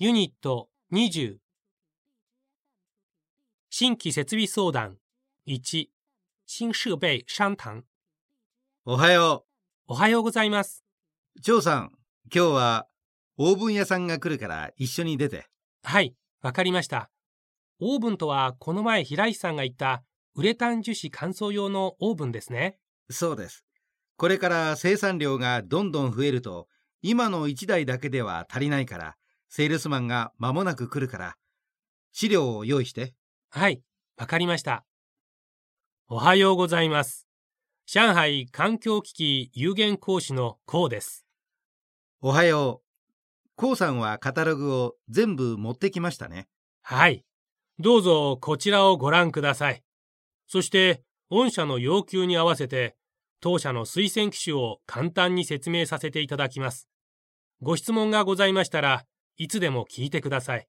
ユニット20新規設備相談1新設備商談おはよおはようございます。う。張さん、今日はオーブン屋さんが来るから一緒に出て。はい、わかりました。オーブンとはこの前平石さんが言ったウレタン樹脂乾燥用のオーブンですね。そうです。これから生産量がどんどん増えると、今の1台だけでは足りないから、セールスマンが間もなく来るから、資料を用意して。はい、わかりました。おはようございます。上海環境機器有限講師のコウです。おはよう。コウさんはカタログを全部持ってきましたね。はい。どうぞこちらをご覧ください。そして、御社の要求に合わせて、当社の推薦機種を簡単に説明させていただきます。ご質問がございましたらいつでも聞いてください。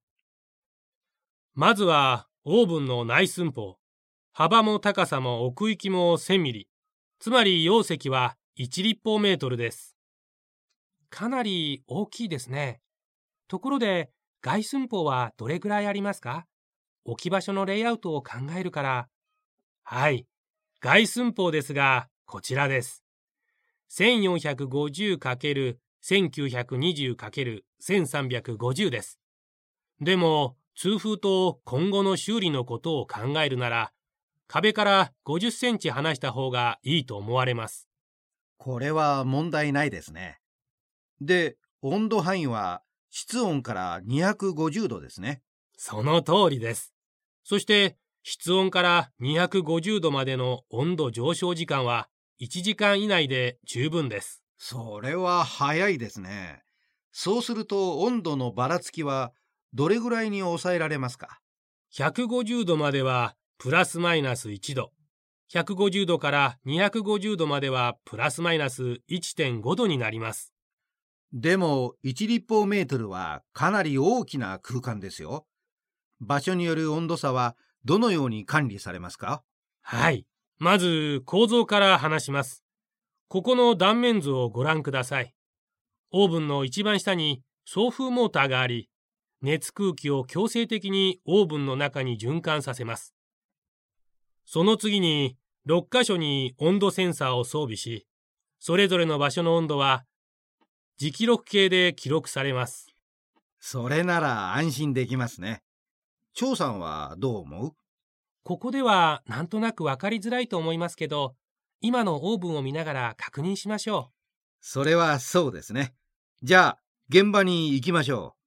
まずは、オーブンの内寸法。幅も高さも奥行きも1000ミリ。つまり容積は1立方メートルです。かなり大きいですね。ところで、外寸法はどれぐらいありますか？置き場所のレイアウトを考えるから。はい。外寸法ですが、こちらです。1450× 1450×1920×1350 です。でも、通風と今後の修理のことを考えるなら、壁から50センチ離した方がいいと思われます。これは問題ないですね。で、温度範囲は室温から250度ですね。その通りです。そして、室温から250度までの温度上昇時間は1時間以内で十分です。それは早いですね。そうすると温度のばらつきはどれぐらいに抑えられますか？150度まではプラスマイナス1度。150度から250度まではプラスマイナス1.5度になります。でも1立方メートルはかなり大きな空間ですよ。場所による温度差はどのように管理されますか？はい。まず構造から話します。ここの断面図をご覧ください。オーブンの一番下に送風モーターがあり、熱空気を強制的にオーブンの中に循環させます。その次に6箇所に温度センサーを装備し、それぞれの場所の温度は磁気録計で記録されます。それなら安心できますね。張さんはどう思う？ここではなんとなくわかりづらいと思いますけど、今のオーブンを見ながら確認しましょう。それはそうですね。じゃあ現場に行きましょう。